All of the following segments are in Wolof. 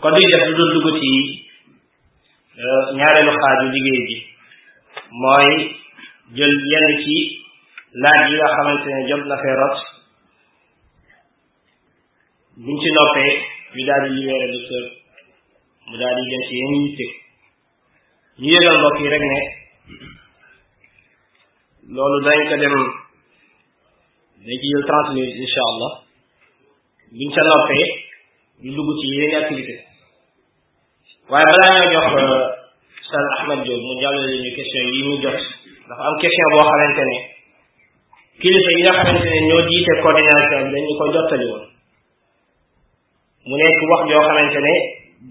kon duy def lu dul dugg ci ñaareelu xaaju liggéey bi mooy jël yenn ci laaj yi nga xamante ne jot na fee rot buñ ci noppee ñu daal di libéré docteur mu daal di dem ci yéen ñu tëg ñu yëgal mbokk yi rek ne loolu dañ ko dem dañ ci jël trente minutes incha allah buñ ca noppee ñu dugg ci yeneen activité waaye balaa ñoo jox Oustaz Ahmed Diop mu jàllale ñu question yi ñu jot dafa am question boo xamante ne kilifa yi nga xamante ne ñoo jiite coordination bi dañu ko jottali woon mu nekk wax joo xamante ne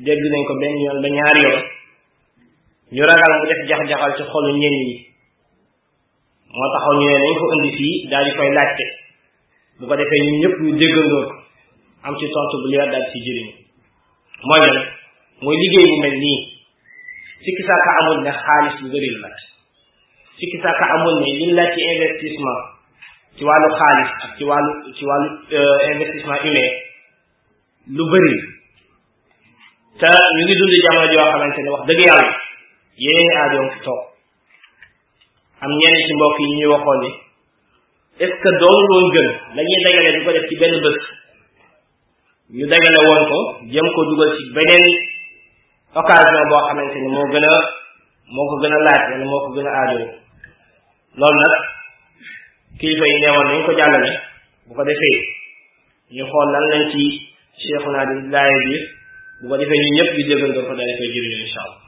dégg nañ ko benn yoon ba ñaari yoon ñu ragal mu def jax-jaxal ci xolu ñenn ñi moo taxaw ñu ne nañ ko indi fii daal di koy laajte bu ko defee ñun ñëpp ñu déggandoo ko am ci tontu bu leer daal ci jëriñu mooy lan mooy liggéey bu mel nii sikki sàkka amul ne xaalis bu bëri la nag sikki sàkka amul ne liñ laaj ci investissement ci wàllu xaalis ak ci wàllu ci wàllu investissement humain lu bëri te ñu ngi dund jamono joo xamante ne wax dëgg yàlla yeneen aajoom fi toog am ñeneen ci mbokk yi ñuy waxoon ni est ce que doonu loon gën la ñuy dajale di ko def ci benn bés ñu dajale woon ko jëm ko dugal ci beneen occasion boo xamante ni moo gën a moo ko gën a laaj wala moo ko gën a aajo loolu nag kilifa yi neewoon nañ ko jàllale bu ko defee ñu xool lan lañ ci cheikhu naa di laaye bi bu ko defee ñu ñëpp di déggandoo ko daal di koy jëriñu incha allah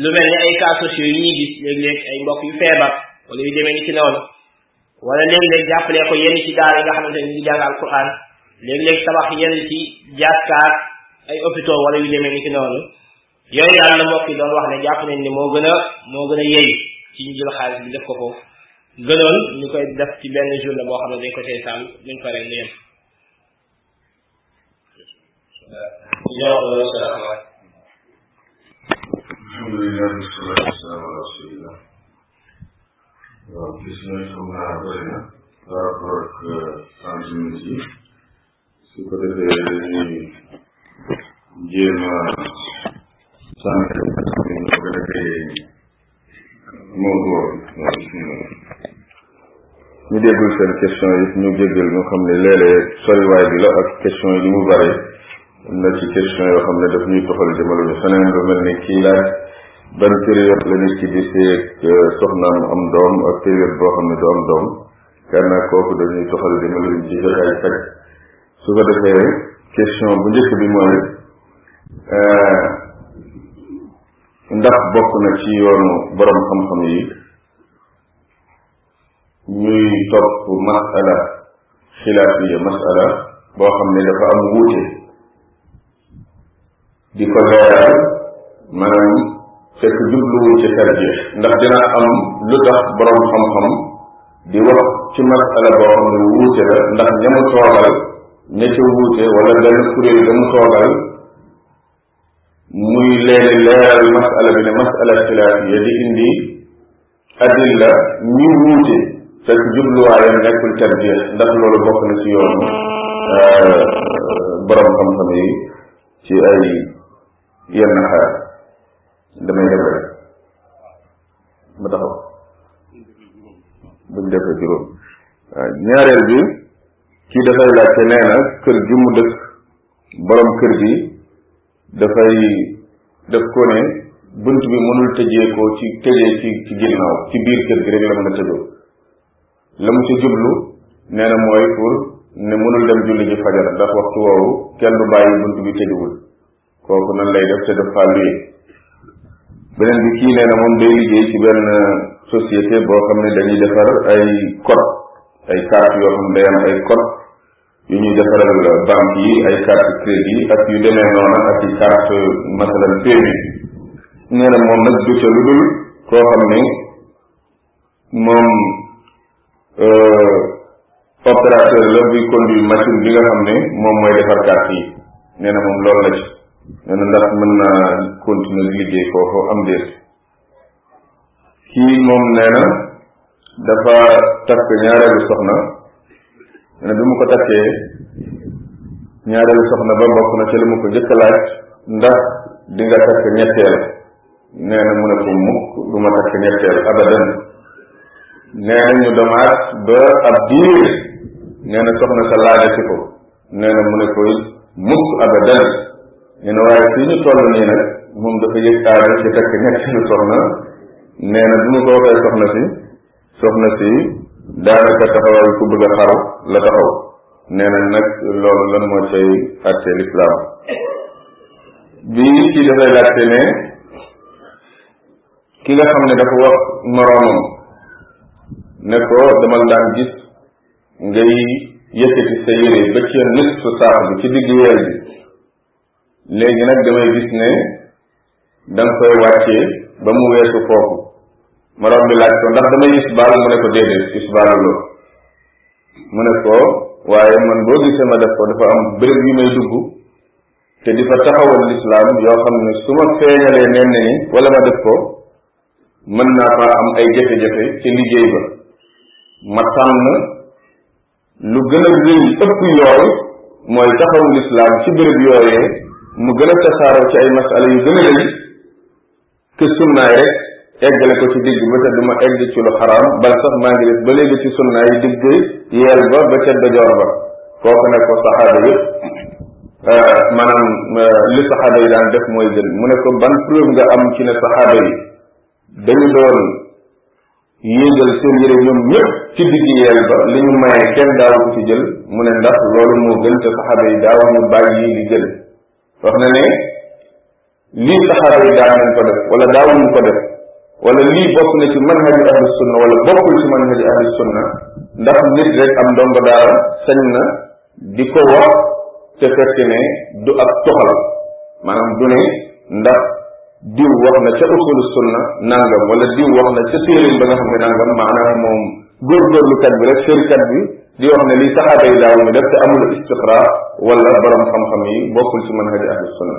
lu mel ni ay cas sociaux yi ñuy gis léeg-léeg ay mbokk yu feebar wala yu demee ni ci noonu wala léeg-léeg jàppalee ko yenn ci daara yi nga xamante ne ñu ngi jàng alquran léeg-léeg tabax yenn ci jàkkaar ay hôpitaux wala yu demee ni ci noonu yooyu daal la mbokk yi doon wax ne jàpp nañ ne moo gën a moo gën a yey ci ñu jël xaalis bi def ko foofu gënoon ñu koy def ci benn journée boo xam ne dañ ko cay taal buñ paree mu yem alhamdulilah wasalaatu wasalaam ala rasulillah waaw gis nañ xam naa bëri na par rapport ak enjeu yi su ko defee dañuy jéem a sànq ñu ko defee mawduu ñu déggul seen question yi ñu jéggal ñu xam ne léeg-léeg soriwaay bi la ak question yi mu bare am na ci question yoo xam ne daf ñuy toxal jëmale ñu feneen lu mel ni kii laaj ban période la nit ki di seeg soxnaam am doom ak période boo xam ne du am doom yaakaar naa kooku dañuy toxal dama leen ci jotaay faj su ko defee question bu njëkk bi mooy euh, ndax bokk na ci yoonu borom xam-xam yi ñuy topp masala xilaafiya masala boo xam ne dafa am wuute di ko leeral maanaam fekk jubluwul ci tarjix ndax dina am lu tax boroom xam-xam di wax ci masala boo xam ne wuute la ndax ña mu toogal ña ca wuute wala benn kuréel ga mu toogal muy leen leeral masala bi ne masala xilaafiya di indi adilla ñi wuute fekk jubluwaayam nekkul tarjeex ndax loolu bokk na ci yoon euh, borom xam-xam yi ci ay yenn xaar damay dem rek ma taxaw buñ defee juróom waaw ñaareel bi kii dafay laajte nee na kër gi mu dëkk borom kër gi dafay daf ko ne bunt bi mënul tëjee ko ci tëjee ci ci ginnaaw ci biir kër gi rek la mën a tëjoo la mu ci jublu nee na mooy pour ne mënul dem julli ji fajar ndax waxtu woowu kenn du bàyyi bunt bi tëjuwul kooku nan lay def te def faa luye beneen bi kii nee na moom day liggéey ci benn société boo xam ne dañuy defar ay code ay carte yoo xam ne day am ay code yu ñuy defaral banque yi ay carte crédit ak yu demee noona ak i carte masalan PMI nee na moom nag du ca lu dul koo xam ni moom euh, opérateur la buy conduire machine bi nga xam ne moom mooy defar carte yi nee na moom loolu la ci nee na ndax mën naa continuer liggéey foofu am déet kii moom nee na dafa takk ñaareelu soxna nee na bi mu ko takkee ñaareelu soxna ba bokk na ci li mu ko njëkk laaj ndax di nga takk ñetteel nee na mu ne ko mukk du ma takk ñetteel abadan nee na ñu demaat ba ab diir nee na soxna sa laajati ko nee na mu ne koy mukk abadan nee na waaye fii ñu toll nii nag moom dafa yëg aaral ci takk ñetteelu soxna nee na bi mu ko waxee soxna si soxna si daanaka taxawal ku bëgg a xaru la taxaw nee na nag loolu lan moo cay àtte lislaam bi ci dafay laajte ne ki nga xam ne dafa wax moroomam ne ko dama daan gis ngay yëkkati sa yére ba ci nisfu saax bi ci digg weer bi léegi nag damay gis ne da nga koy wàccee ba mu weesu foofu moroom bi laaj ko ndax damay isbaal mu ne ko déedéet isbaalu loo mu ne ko waaye man boo gisee ma def ko dafa am béréb yu may dugg te di fa taxawal lislaam yoo xam ne su ma feeñalee nenn ni wala ma def ko mën naa faa am ay jafe-jafe ca liggéey ba ma tànn lu gën a rëy ëpp yool mooy taxawu lislaam ci béréb yooyee mu gën a tasaaroo ci ay masala yu gën a rëy te sunnaay rek eggale ko ci digg ba te du ma egg ci lu xaraam bal sax maa ngi des ba léegi ci sunnaay digg yeel ba ba ca dojoor ba kooku ne ko saxaaba yëpp euh, maanaam euh, li saxaaba yi daan def mooy gën mu ne ko ban preuve nga am ci ne saxaaba yi dañu doon yéegal seen yére ñoom ñëpp ci digg yeel ba li ñu maye kenn daawu ci jël mu ne ndax loolu moo gën te saxaaba yi daaw ñu bàyyi li gën wax na ne lii saxaaba yi daan nañ ko def wala daawuñ ko def wala lii bokk na ci manhaju ahlu sunna wala bokkul ci manhaju ahlu sunna ndax nit rek am ndongo daara sañ na di ko wax te fekk ne du ak toxal maanaam du ne ndax diw wax na ca usulu sunna nangam wala diw wax na ca téerim ba nga xam ne nangam maanaam moom góorgóorlukat bi rek sërikat bi di wax ne lii saxaaba yi daawuñu def te amul istiqra wala borom xam-xam yi bokkul ci manhaj ahlu sunna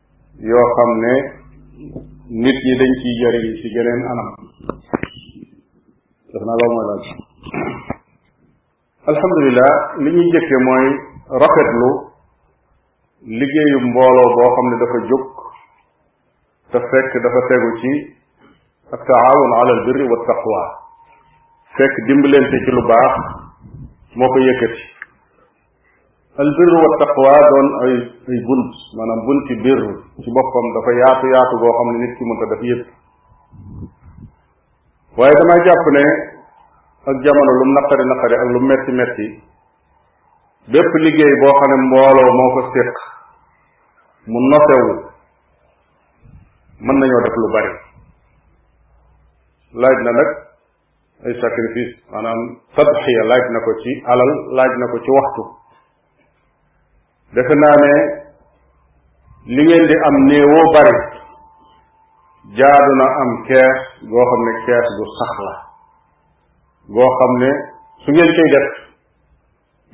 yoo xam ne nit ñi dañ ciy jëriñ ci geneen anam def naa loolu mooy laaj alhamdulilah li ñuy njëkke mooy rafetlu liggéeyu mbooloo boo xam ne dafa jóg te fekk dafa tegu ci ak taawun ala al birri wa taqwa fekk dimbalante ci lu baax moo ko yëkkati albirru wa taqwa doon ay ay bunt maanaam bunti birr ci boppam dafa yaatu yaatu goo xam ne nit ki mënta def yëpp waaye damay jàpp ne ak jamono lu mu naqari naqari ak lu metti metti bépp liggéey boo xam ne mbooloo moo ko séq mu nosewu mën nañoo def lu bari laaj na nag ay sacrifice maanaam tadxiya laaj na ko ci alal laaj na ko ci waxtu defe naa ne li ngeen di am néewoo bari jaadu na am kees goo xam ne kees gu sax la goo xam ne su ngeen koy def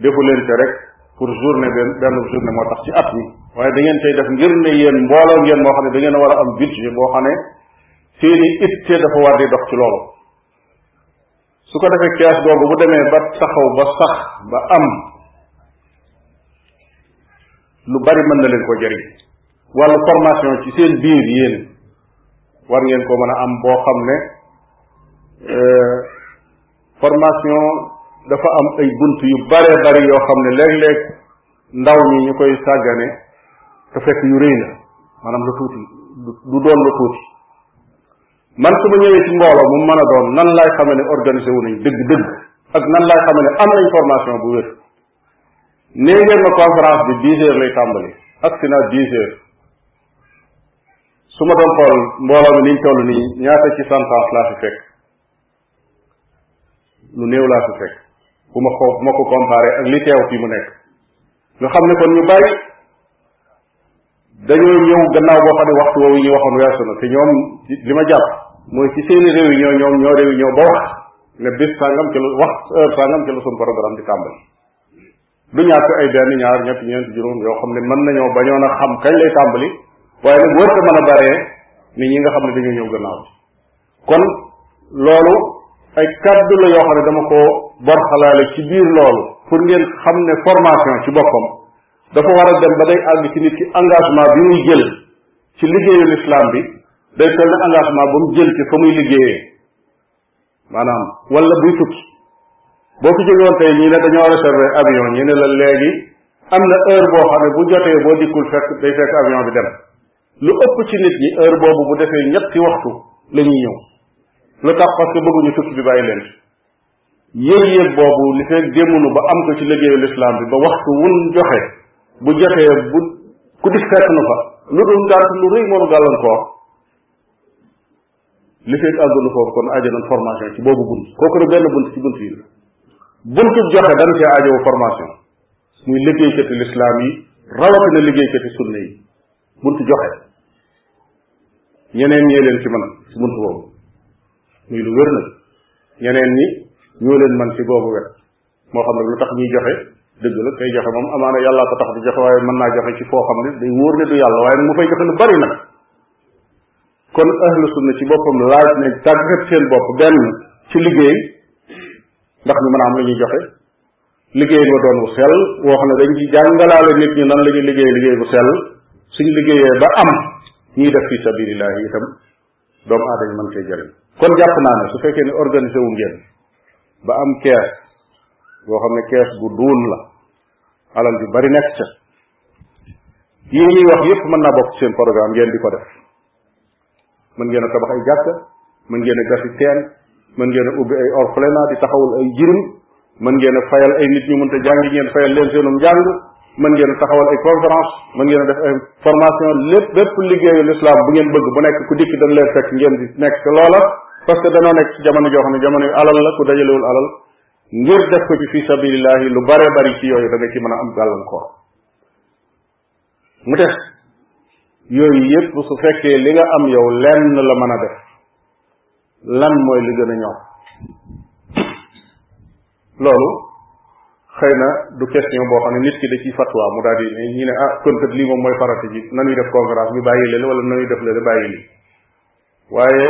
defu leen ko rek pour journée benn benn journée moo tax ci at mi waaye da ngeen tey def ngir ne yéen mbooloo ngeen moo xam ne da ngeen a war a am budget boo xam ne seeni itte dafa war di dox ci loolu su ko defee kees googu bu demee ba taxaw ba sax ba am lu bari mën na leen ko jëriñ wàllu formation ci seen biir yéen war ngeen ko mën a am boo xam ne euh, formation dafa am ay bunt yu bare bari yoo xam ne léeg-léeg ndaw ñi ñu koy sàggane te fekk yu rëy la maanaam lu tuuti du doon lu tuuti man su ma ñëwee ci mbooloo mu mën a doon nan laay xamee ne organisé wu nañ dëgg-dëgg ak nan laay xamee ne am nañ formation bu wér nee ngeen ma conférence bi dix heures lay tàmbali ak si naa dix heures su ma doon xool mbooloo mi niñ toll nii ñaata ci sentence laa fi fekk lu néew laa fi fekk bu ma ko ma ko comparé ak li teew fii mu nekk nga xam ne kon ñu bari dañoo ñëw gannaaw boo xam ne waxtu woowu ñu waxoon weesu na te ñoom li ma jàpp mooy ci seeni réunion ñoom ñoo réunion ba wax ne bis sàngam ci la wax heure sàngam ci la suñu programme di tàmbali du ñàkk ay benn ñaar ñett ñeent juróom yoo xam ne mën nañoo bañoon a xam kañ lay tàmbali waaye nag wërta mën a baree ni ñi nga xam ne dañoo ñëw gannaaw kon loolu ay kàddu la yoo xam ne dama ko bor xalaale ci biir loolu pour ngeen xam ne formation ci boppam dafa war a dem ba day àgg ci nit ki engagement bi muy jël ci liggéeyu lislaam bi day toll ne engagement ba mu jël ci fa muy liggéeyee maanaam wala buy tukki boo fi jóge woon tey ñii ne dañoo réservé avion ñi ne la léegi am na heure boo xam ne bu jotee boo dikkul fekk day fekk avion bi dem lu ëpp ci nit ñi heure boobu bu defee ñetti waxtu la ñuy ñëw lu tax parce que bëgguñu tukki bi bàyyi leen yëg-yëg boobu li fekk démunu ba am ko ci liggéeyu lislaam bi ba waxtu wun joxe bu jotee bu ku dikk fekk nu fa lu dul ngànt lu rëy moonu gàllankoor li fekk àggunu foofu kon aajo nañ formation ci boobu bunt kooku rek benn bunt ci bunt yi la buntu joxe dañ cee aajowu formation muy liggéeykati lislaam yi rawatina liggéeykati sunna yi buntu joxe ñeneen ñee leen ci mën ci buntu boobu muy lu wér nag ñeneen ñi ñoo leen man ci boobu wet moo xam ne lu tax ñuy joxe dëgg la kay joxe moom amaana yàllaa ko tax di joxe waaye mën naa joxe ci foo xam ne day wóor ne du yàlla waaye nag mu fay joxe lu bari nag kon ahlu sunna ci boppam laaj nañ tàggat seen bopp benn ci liggéey ndax ñu mën a am lu ñuy joxe liggéey ba doon bu sell woo xam ne dañ ci jàngalaale nit ñi nan la ñuy liggéey liggéey bu sell suñ liggéeyee ba am ñuy def fi sabilillahi itam doomu aadama mën cee jëriñ kon jàpp naa ne su fekkee ne organisé wu ngeen ba am kees boo xam ne kees bu duun la alal ju bari nekk ca yi ñuy wax yépp mën naa bokk ci seen programme ngeen di ko def mën ngeen a tabax ay jàkka mën ngeen a gasi teen mën ngeen a ubbi ay orphelinat di taxawul ay jirim mën ngeen a fayal ay nit ñu mënta jàng ngeen fayal leen seenum njàng mën ngeen a taxawal ay conférence mën ngeen a def ay formation lépp lépp liggéeyu l'islam bu ngeen bëgg bu nekk ku dikk dañ leen fekk ngeen di nekk loola parce que danoo nekk ci jamono joo xam ne jamono yu alal la ku dajalewul alal ngir def ko ci fi sabilillahi lu bare bari ci yooyu da nga ci mën a am gàllankoor mu def yooyu yépp su fekkee li nga am yow lenn la mën a def lan mooy li gën a ñor loolu xëy na du question boo xam ne nit ki da ciy fatwa mu daal di ñu ne ah kon kat lii moom mooy farata ji nanuy def conférence bi bàyyi leen wala nanuy def leen bàyyi lii waaye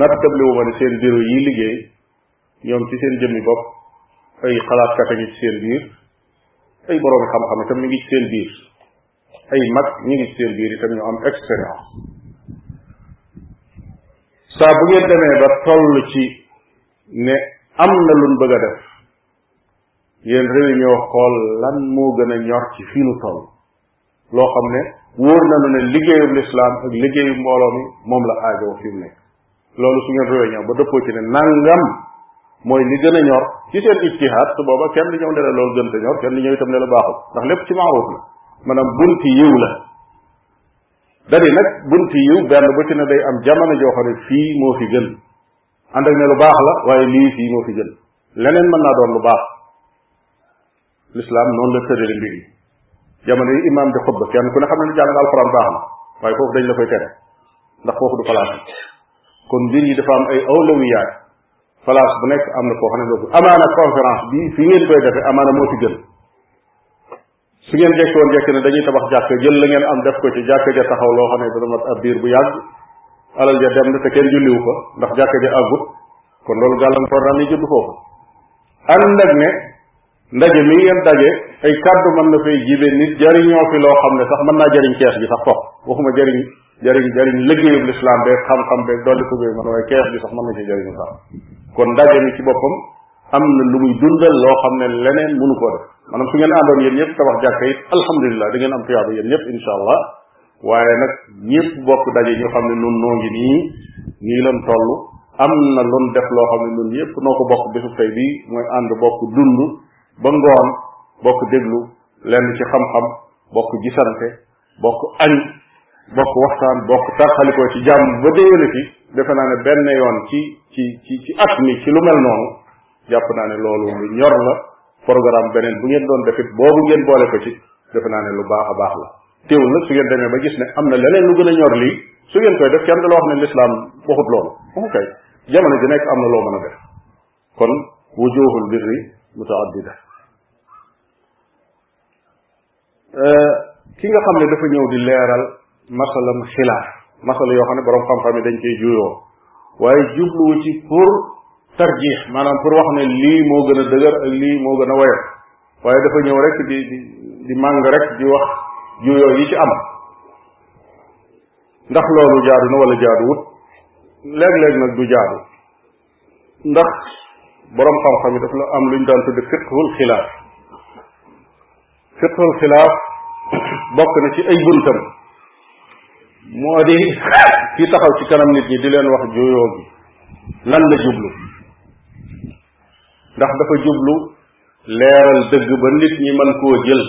nattable wu ma ne seen bureau yi liggéey ñoom ci seen jëmmi bopp ay xalaatkat a ngi ci seen biir ay borom xam-xam itam ñu ngi ci seen biir ay mag ñu ngi ci seen biir itam ñu am expérience saa bu ngeen demee ba toll ci ne am na luñ bëgg a def yéen réunion xool lan moo gën a ñor ci fii nu toll loo xam ne wóor na lu ne liggéeyub lislaam ak liggéeyu mbooloo mi moom la aajoo fi mu nekk loolu su ngeen réunion ba dëppoo ci ne nangam mooy li gën a ñor ci seen ijtihaad su booba kenn di ñëw ne la loolu gën te ñor kenn di ñëw itam ne la baaxul ndax lépp ci maaruf la maanaam bunti yiw la dari nag bunti yiw benn bu ci ne day am jamono joo xam ne fii moo fi gën ànd ak ne lu baax la waaye lii fii moo fi gën leneen mën naa doon lu baax lislaam noonu la tërale mbir yi jamono yi imaam di xutba kenn ku ne xam ne ni jàng alxuraan baax na waaye foofu dañ la koy tere ndax foofu du place kon mbir yi dafa am ay awlawiyaat place bu nekk am na koo xam ne loolu amaana conférence bi fi ngeen koy defee amaana moo ci gën su ngeen jekki woon jekki ne dañuy tabax jàkka jël la ngeen am def ko ci jàkka ja taxaw loo xam ne dana mat ab biir bu yàgg alal ja dem na te kenn julliwu ko ndax jàkka ja àggut kon loolu gàllankoor daan ni judd foofu ànd ak ne ndaje mi ngeen daje ay kàddu mën na fay jibe nit jariñoo fi loo xam ne sax mën naa jariñ kees gi sax foofu waxuma jariñ jariñ jariñ liggéeyub lislaam beeg xam-xam beeg dolli ko beeg man waaye kees gi sax mën na ci jariñu sax kon ndaje mi ci boppam am na lu muy dundal loo xam ne leneen mënu koo def maanaam su ngeen àndoon yéen ñëpp tabax jàkka it alhamdulilah da ngeen am tuyaaba yéen ñëpp insha allah waaye nag ñépp bokk daje ñu xam ne nun noo ngi nii nii lan toll am na lun def loo xam ne nun ñépp noo ko bokk bisu tey bii mooy ànd bokk dund ba ngoon bokk déglu lenn ci xam-xam bokk gisante bokk añ bokk waxtaan bokk tarxalikoo ci jàmm ba déwéne fi defe naa ne benn yoon ci ci ci ci at mi ci lu mel noonu jàpp naa ne loolu lu ñor la programme beneen bu ngeen doon defit boobu ngeen boole ko ci defe naa ne lu baax a baax la teewul nag su ngeen demee ba gis ne am na leneen lu gën a ñor lii su ngeen koy def kenn du la wax ne lislaam waxut loolu waxu kay jamono ji nekk am na loo mën a def kon wujuhul birri mutaaddida euh, ki nga xam ne dafa ñëw di leeral masalam xilaaf masala yoo xam ne borom xam-xam yi dañ cee juyoo waaye jubluwu ci pour tarjix maanaam pour wax ne lii moo gën a dëgër ak lii moo gën a woyof waaye dafa ñëw rek di di di màng rek di wax juyoo yi ci am ndax loolu jaadu na wala jaaduwut léeg-léeg nag du jaadu ndax boroom xam-xam yi daf la am lu ñu daan tudde fiqhul xilaaf fiqhul xilaaf bokk na ci ay buntam moo di kii taxaw ci kanam nit ñi di leen wax juyoo bi lan la jublu ndax dafa jublu leeral dëgg ba nit ñi mën koo jël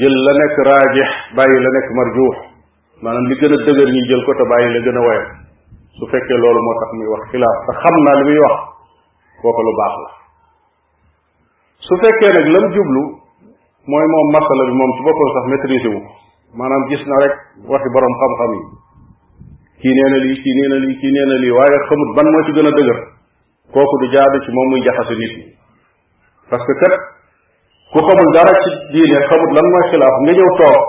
jël la nekk raajix bàyyi la nekk marjuux maanaam li gën a dëgër ñu jël ko te bàyyi la gën a woyof su fekkee loolu moo tax muy wax xilaaf te xam naa li muy wax kooku lu baax la su fekkee nag lam jublu mooy moom masala bi moom ci boppam sax maîtrisé wu maanaam gis na rek waxi borom xam-xam yi kii nee na lii kii nee na lii kii nee na lii waaye xamut ban moo ci gën a dëgër kooku du jaadu ci moom muy jaxase nit ñi parce que kat ku xamul dara ci diine xamul lan mooy xilaaf nga ñëw toog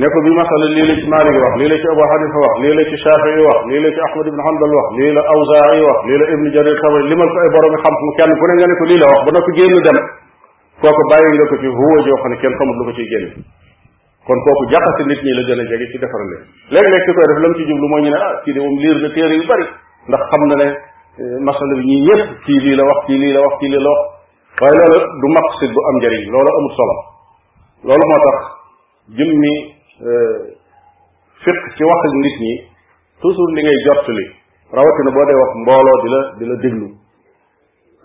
ne ko bi masala lii la ci Maalik wax lii la ci Abu Hanifa wax lii la ci Shafii wax lii la ci Ahmad ibn Hanbal wax lii la Awzaa'i wax lii la Ibn Jarir Tabari limal ko ay borom xam-xam kenn ku ne nga ne ko lii la wax ba noppi génn dem kooku bàyyi nga ko ci huwa joo xam ne kenn xamul lu ko ciy génn kon kooku jaxase nit ñi la gën a jege ci defar leen léeg-léeg ki koy def la mu ci jublu mooy ñu ne ah kii de moom liir na téere yu bari ndax xam na ne eh, masala bi ñii ñëpp kii lii la wax kii lii la wax kii lii la wax waaye loolu du maqsid bu am njëriñ loolu amul solo loolu moo tax jëmmi eh, fiq ci wax ak nit ñi toujours li ngay jottali rawatina boo dee wax mbooloo di la di la déglu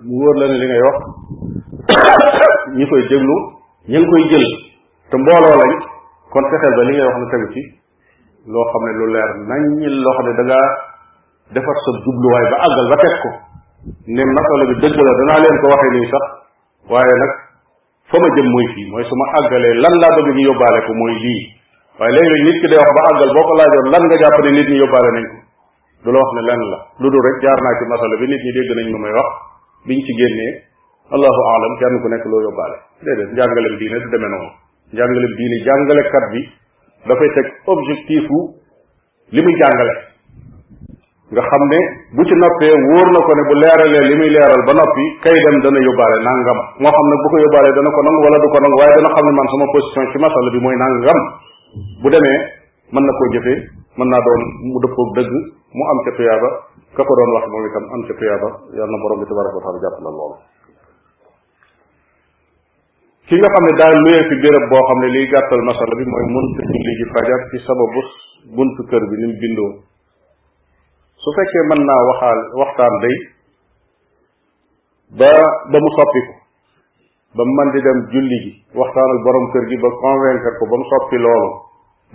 mu wóor la ne li ngay wax ñi koy déglu ña ngi koy jël te mbooloo lañ kon fexeel ba li ngay wax na tegu ci loo xam ne lu leer nañ loo xam ne da ngaa defar sa jubluwaay ba àggal ba teg ko ne masala bi dëgg la danaa leen ko waxee nii sax waaye nag fa ma jëm mooy fii mooy su ma àggalee lan laa bëgg ñu yóbbaale ko mooy lii waaye léeg-léeg nit ki day wax ba àggal boo ko laajoon lan nga jàpp ne nit ñi yóbbaale nañ ko du la wax ne lenn la lu dul rek jaar naa ci masala bi nit ñi dégg nañ lu may wax biñ ci génnee allahu alam kenn ku nekk loo yóbbaale déedéet njàngalem diine du demee noonu njàngalem diine jàngalekat bi dafay teg objectif wu li muy jàngale nga xam ne bu ci noppee wóor na ko ne bu leeralee li muy leeral ba noppi kay dem dana yóbbaale nangam moo xam ne bu ko yóbbaalee dana ko nangu wala du ko nangu waaye dana xam ne man sama position ci masala bi mooy nangam bu demee mën na koo jëfee mën naa doon mu dëppoog dëgg mu am ca tuyaaba ka ko doon wax moom itam am ca tuyaaba yàlla na borom bi tabaraka wa taala jàpp na loolu ki nga xam ne daal luyee fi béréb boo xam ne liy gàttal masala bi mooy mënta julli ji fajar ci sababu buntu kër bi ni mu bindoo su fekkee mën naa waxaal waxtaan day ba ba mu soppiku ba mu mën di dem julli ji waxtaan ak borom kër gi ba convaincre ko ba mu soppi loolu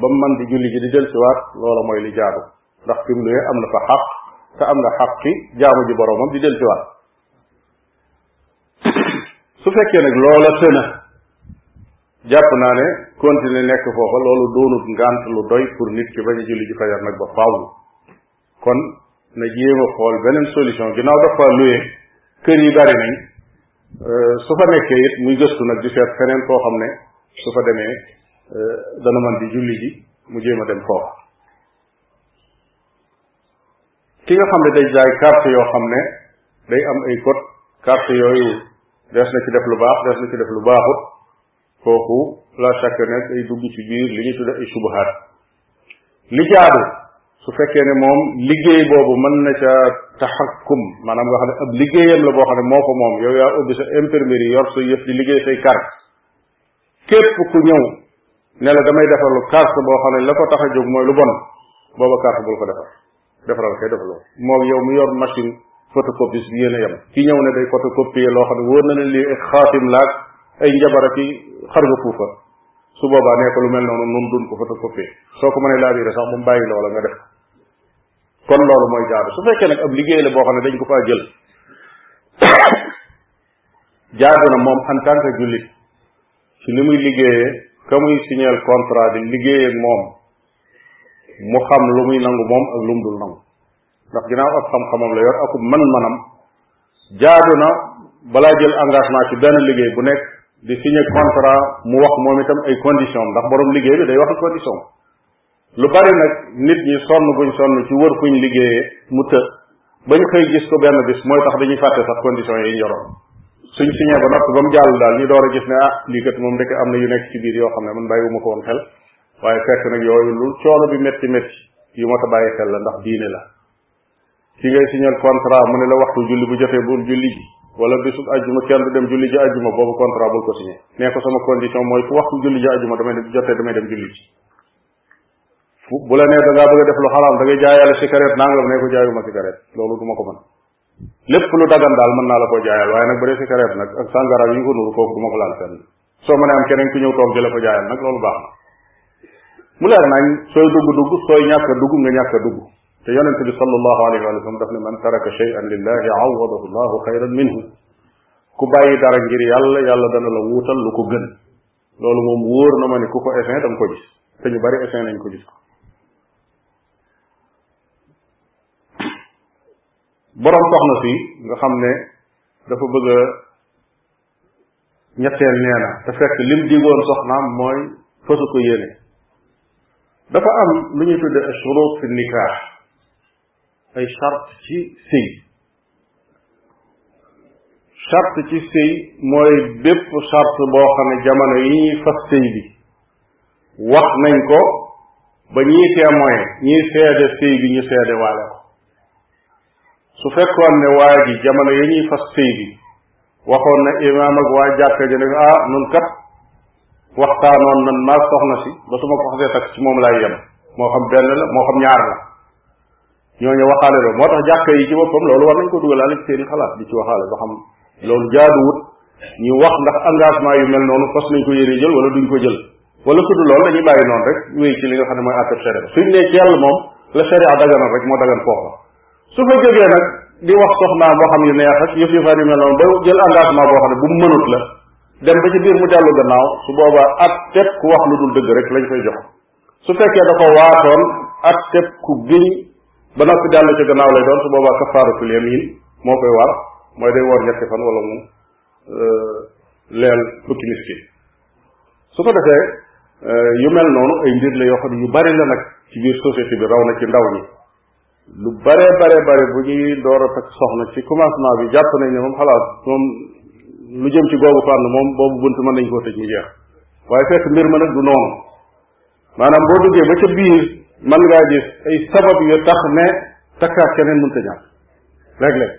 ba mu mën di julli ji di jël si waat loola mooy li jaadu ndax fi mu luyee am na fa xaq te am na xaq ci jaamu ji boromam di jël si waat su fekkee nag loola tëna jàpp naa ne continuer nekk foofa loolu doonut ngànt lu doy pour nit ki bañ a julli ji fajar nag ba faaw kon na jéem a xool beneen solution ginnaaw dafa luye kër yi bari nañ euh, su fa nekkee it muy gëstu nag di seet feneen foo xam ne su fa demee euh, dana mën di julli ji mu jéem a dem foofa ki nga xam ne day jaay carte yoo xam ne day am ay code carte yooyu des na ci def lu baax des na ci def lu baaxut kooku la chaque ne day dugg ci biir li ñu tudde ay subahaat li jaadu su fekkee ne moom liggéey boobu mën na ca taxakkum maanaam nga xam ne ab liggéeyam la boo xam ne moo ko moom yow yaa ubbi sa imprimerie yor sa yëf di liggéey say carte képp ku ñëw ne la damay defar lu carte boo xam ne la ko tax a jóg mooy lu bon booba carte bul ko defar defaral kay defaloo moom yow mu yor machine photocopie bi yéen a yem ki ñëw ne day photocopier loo xam ne wóor na ne lii ay xaatim laag ay njabar ak xar nga fuufa su boobaa nee ko lu mel noonu nun dun ko photocopier soo ko mënee laabiire sax mu bàyyi loola nga def kon loolu mooy jaadu su fekkee nag ab liggéey la boo xam ne dañ ko faa jël jaadu na moom en tant que jullit ci li muy liggéeyee ka muy signeel contrat di liggéeyee moom mu xam lu muy nangu moom ak lu mu dul nangu ndax ginnaaw ak xam-xamam la yor akub man-manam jaadu na balaa jël engagement ci benn liggéey bu nekk di signé contrat mu wax moom itam ay condition ndax borom liggéey bi day wax condition lu bari nag nit ñi sonn guñ sonn ci wër fuñ liggéeyee mu të bañ xëy gis ko benn bis mooy tax dañuy fàtte sax condition yi yoroon suñ signé ba noppi ba mu jàll daal ñu door a gis ne ah lii kat moom ndeke am na yu nekk ci biir yoo xam ne man bàyyiwuma ko woon xel waaye fekk nag yooyu lu coono bi métti métti yu ma ta bàyyi xel la ndax diine la ki ngay signal contrat mu ne la waxtu julli bu jotee bul julli ji wala bisub ajjuma kenn du dem julli ji ajjuma boobu contrat bul ko signé nee ko sama condition mooy fu waxtu julli ji ajjuma damay dem jotee damay dem julli ji fu bu la nee da ngaa bëgg a def lu xaraam da ngay jaayaale cigarette nangam nee ko jaayuma cigarette loolu du ma ko mën lépp lu dagan daal mën naa la koo jaayal waaye nag bu dee cigarette nag ak sàngara yi ko nuru kooku du ma ko laal fenn soo mënee am keneen ku ñëw toog di la ko jaayal nag loolu baax na mu leer nañ sooy dugg dugg sooy ñàkk a dugg nga ñàkk a dugg te yonente bi sallallahu alayhi wa sallam daf ne man taraka shay'an lillahi awadahu llahu xayran minhu ku bàyyi dara ngir yàlla yàlla dana la wuutal lu ko gën loolu moom wóor na ma ne ku ko échec da nga ko gis te ñu bari échec nañ ko gis ko boroom soxna si nga xam ne dafa bëgg a ñetteel nee na te fekk lim digoon soxnaam mooy fasu ko yéene dafa am lu ñuy tudde shurut fi nikaax ay charte ci sëy charte ci sëy mooy bépp charte boo xam ne jamono yi ñuy fas sëy bi wax nañ ko ba ñii témoin ñii seede sëy bi ñu seede waale ko su fekkoon ne waa ji jamono ya ñuy fas sëy bi waxoon na imaam ak waa jàkka ji ne ah nun kat waxtaanoon nan maa soxna si ba su ma ko xasee takk ci moom laay yem moo xam benn la moo xam ñaar la ñooñu waxaale loolu moo tax jàkka yi ci boppam loolu war nañ ko dugalaale ci seen xalaat di ci waxaale ba xam loolu jaaduwut ñu wax ndax engagement yu mel noonu fas nañ ko yéene jël wala duñ ko jël wala su dul loolu dañuy bàyyi noonu rek wéy ci li nga xam ne mooy àtteb sharia suñ ne ci yàlla moom la sharia daganal rek moo dagan foofa su fa jógee nag di wax soxnaa boo xam yu neex ak yëf yu fa ni mel noonu ba jël engagement boo xam ne bu mu mënut la dem ba ci biir mu dellu gannaaw su boobaa at teg ku wax lu dul dëgg rek lañ koy jox su fekkee da ko waatoon at teg ku giñ ba noppi dellu ci gannaaw lay doon su boobaa kafaaratul yamin moo koy war mooy day woor ñetti fan wala mu euh, leel fukki miskin su ko defee euh, yu mel noonu ay mbir la yoo xam ne yu bari la nag ci biir société bi raw na ci ndaw ñi lu bare bare bare bu ñuy door a takk soxna ci commencement bi jàpp nañ ne moom xalaat moom lu jëm ci googu fànn moom boobu bunt mën nañ koo tëj mu jeex waaye fekk mbir ma nag du noonu maanaam boo duggee ba ca biir mën ngaa gis ay sabab yu tax ne takkaat keneen mënta ñàkk léeg-léeg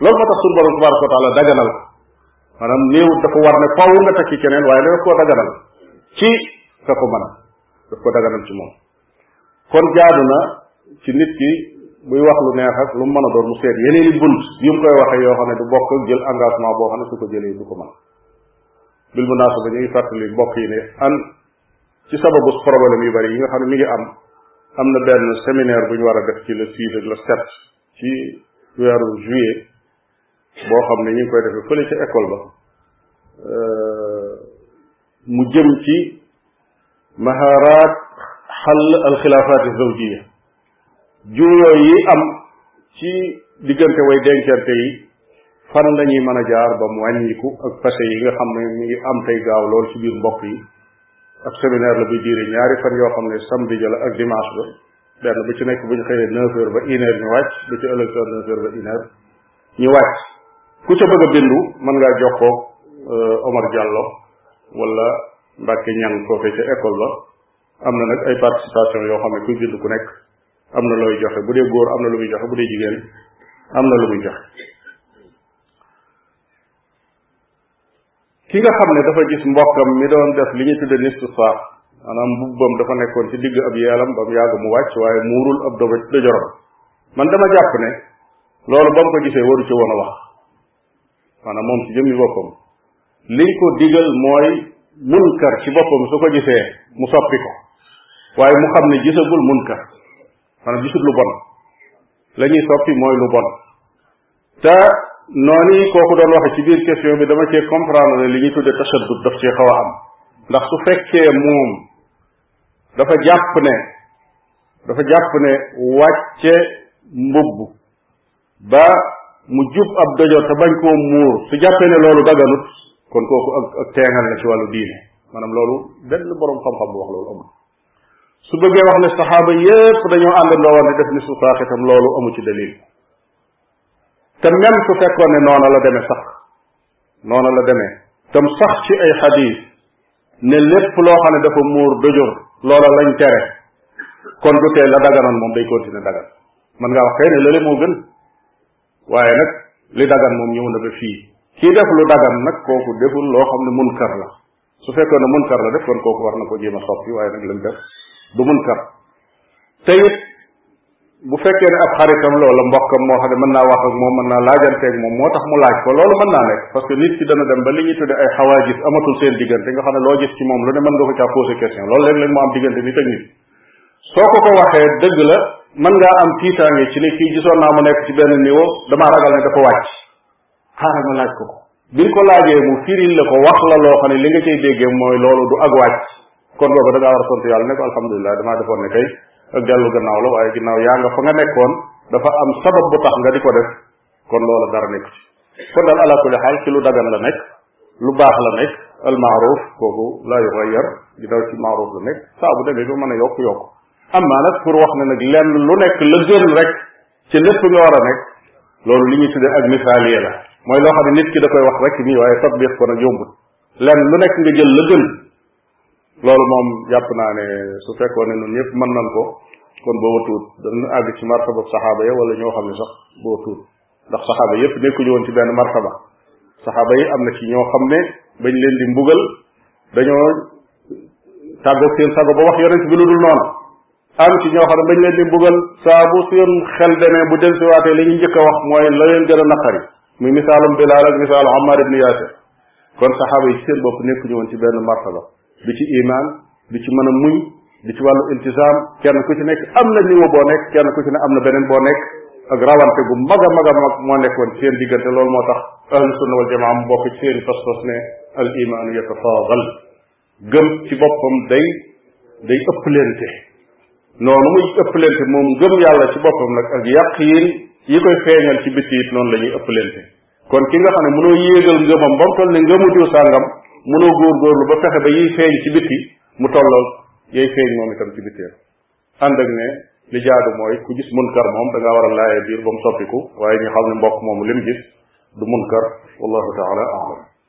loolu moo tax suñu borom tabaraka wa taala daganal ko maanaam néewut dafa war ne faaw nga takki keneen waaye daf koo daganal ci ka ko mën daf ko daganal ci moom kon jaadu na ci nit ki buy wax lu neex ak lu mu mën a doon mu seet yeneen i bunt yu mu koy waxee yoo xam ne du bokk ak jël engagement boo xam ne su ko jëlee du ko mën bil munaasaba ñu ngi fàttali mbokk yi ne an ci sababu problème yu bari yi nga xam ne mi ngi am am na benn séminaire bu ñu war a def ci le six ak le sept ci weeru juillet boo xam ne ñu ngi koy defee fële ca école ba euh, mu jëm ci maharaat xal alxilaafaat zawjiya juuyoo yi am ci diggante way dencante yi fan la ñuy mën a jaar ba mu wàññiku ak passé yi nga xam ne mi ngi am tey gaaw lool ci biir mbokk yi ak séminaire la bi diire ñaari fan yoo xam ne samedi ja la ak dimanche ba benn bu ci nekk bu ñu xëyee neuf heures ba une heure ñu wàcc bu ci ëllëg sa neuf heures ba une heure ñu wàcc ku ca bëgg a bindu mën ngaa jokkoo euh, Omar Diallo wala Mbacke ñan foofee ca école ba am na nag ay participation yoo xam ne kuy bindu ku nekk am na looy joxe bu dee góor am na lu muy joxe bu dee jigéen am na lu muy joxe ki nga xam ne dafa gis mbokkam mi doon def li ñu tudde nisfu saax maanaam mbubbam dafa nekkoon ci digg ab yeelam ba mu yàgg mu wàcc waaye muurul ab doba dojoram man dama jàpp ne loolu ba mu ko gisee waru ci woon a wax maanaam moom ci jëmmi boppam liñ ko digal mooy munkar ci boppam su ko gisee mu soppi ko waaye mu xam ne gisagul munkar maanaam gisul lu bon la ñuy soppi mooy lu bon te noonu kooku doon waxe ci biir question bi dama cee comprendre ne li ñuy tudde tashaddud daf cee xaw a am ndax su fekkee moom dafa jàpp ne dafa jàpp ne wàcce mbubb ba mu jub ab dojo te bañ koo muur su jàppee ne loolu daganut kon kooku ak ak teengal la ci wàllu diine maanaam loolu benn boroom xam-xam bu wax loolu amul su bëggee wax ne saxaaba yépp dañoo àndandoo woon di def ni su saax itam loolu amu ci dalil te même su fekkoon ne noona la demee sax noona la demee tam sax ci ay xadiis ne lépp loo xam ne dafa muur dojor loola lañ tere kon du tee la daganoon moom day continuer dagan mën ngaa wax kay ne lële moo gën waaye nag li dagan moom ñëw na ba fii kii def lu dagan nag kooku deful loo xam ne munkar la su fekkoon ne munkar la def kon kooku war na ko jéem a soppi waaye nag lam def du munkar te it bu fekkee ne ab xaritam loola mbokkam moo xam ne mën naa wax ak moom mën naa laajanteeg moom moo tax mu laaj ko loolu mën naa nekk parce que nit ki dana dem ba li ñuy tudde ay xawaajis amatul seen diggante nga xam ne loo gis ci moom lu ne mën nga ko caa posé question loolu léeg-léeg mu am diggante nit ak nit soo ko ko waxee dëgg la mën ngaa am tiitaange ci ne kii gisoon naa mu nekk ci benn niveau damaa ragal ne dafa wàcc xaaral ma laaj ko ko biñ ko laajee mu firil la ko wax la loo xam ne li nga cay déggee mooy loolu du ak wàcc kon booba da ngaa war a sant yàlla ne ko alhamdulilah damaa defoon ne kay ak dellu gannaaw la waaye ginnaaw yaa nga fa nga nekkoon dafa am sabab bu tax nga di ko def kon loola dara nekk ci kon daal ala kulli xaal ci lu dagan la nekk lu baax la nekk al maaruf kooku laa yuxayyar ginnaaw ci maaruf la nekk saa bu demee ba mën a yokk yokk am naa nag pour wax ne nag lenn lu nekk la gën rek ci lépp nga war a nekk loolu li ñuy tuddee ak misaaliya la mooy loo xam ne nit ki da koy wax rek nii waaye tatbiq ko nag yombut lenn lu nekk nga jël la gën loolu moom jàpp naa ne su fekkoon ne ñun ñëpp mën nañ ko kon boo watuut danañu àgg ci martaba saxaaba ya wala ñoo xam ne sax boo watuut ndax saxaaba yëpp nekkuñu woon ci benn martaba saxaaba yi am na ci ñoo xam ne bañ leen di mbugal dañoo tàggoog seen sago ba wax yonent bi lu dul noonu am ci ñoo xam ne bañ leen di mbugal saa bu seen xel demee bu delsiwaatee li ñu njëkk a wax mooy la leen gën a naqari muy misaalum Bilaal ak misaalu Ammar ibn Yaasir kon saxaaba yi ci seen bopp nekkuñu woon ci benn martaba du ci iman du ci mën a muñ du ci wàllu iltisaam kenn ku ci nekk am na niveau boo nekk kenn ku ci ne am na beneen boo nekk ak rawante gu mag a mag a mag moo nekkoon seen diggante loolu moo tax ahlu sunna wal jamaa mu bokk ci seen fas-fas ne al imaanu yatafaadal gëm ci boppam day day ëpplente noonu muy ëpplente moom gëm yàlla ci boppam nag ak yaqiin yi koy feeñal ci bitti it noonu la ñuy ëpplente kon ki nga xam ne mënoo yéegal ngëmam ba mu toll ne ngëmu diw sàngam mënoo góorgóorlu ba fexe ba yiy feeñ ci bitti mu tolloog yay feeñ moom itam ci bitti ànd ak ne li jaadu mooy ku gis munkar moom da ngaa war a laayee biir ba mu soppiku waaye ñu xam ne mbokk moomu lim gis du munkar wallahu taala alam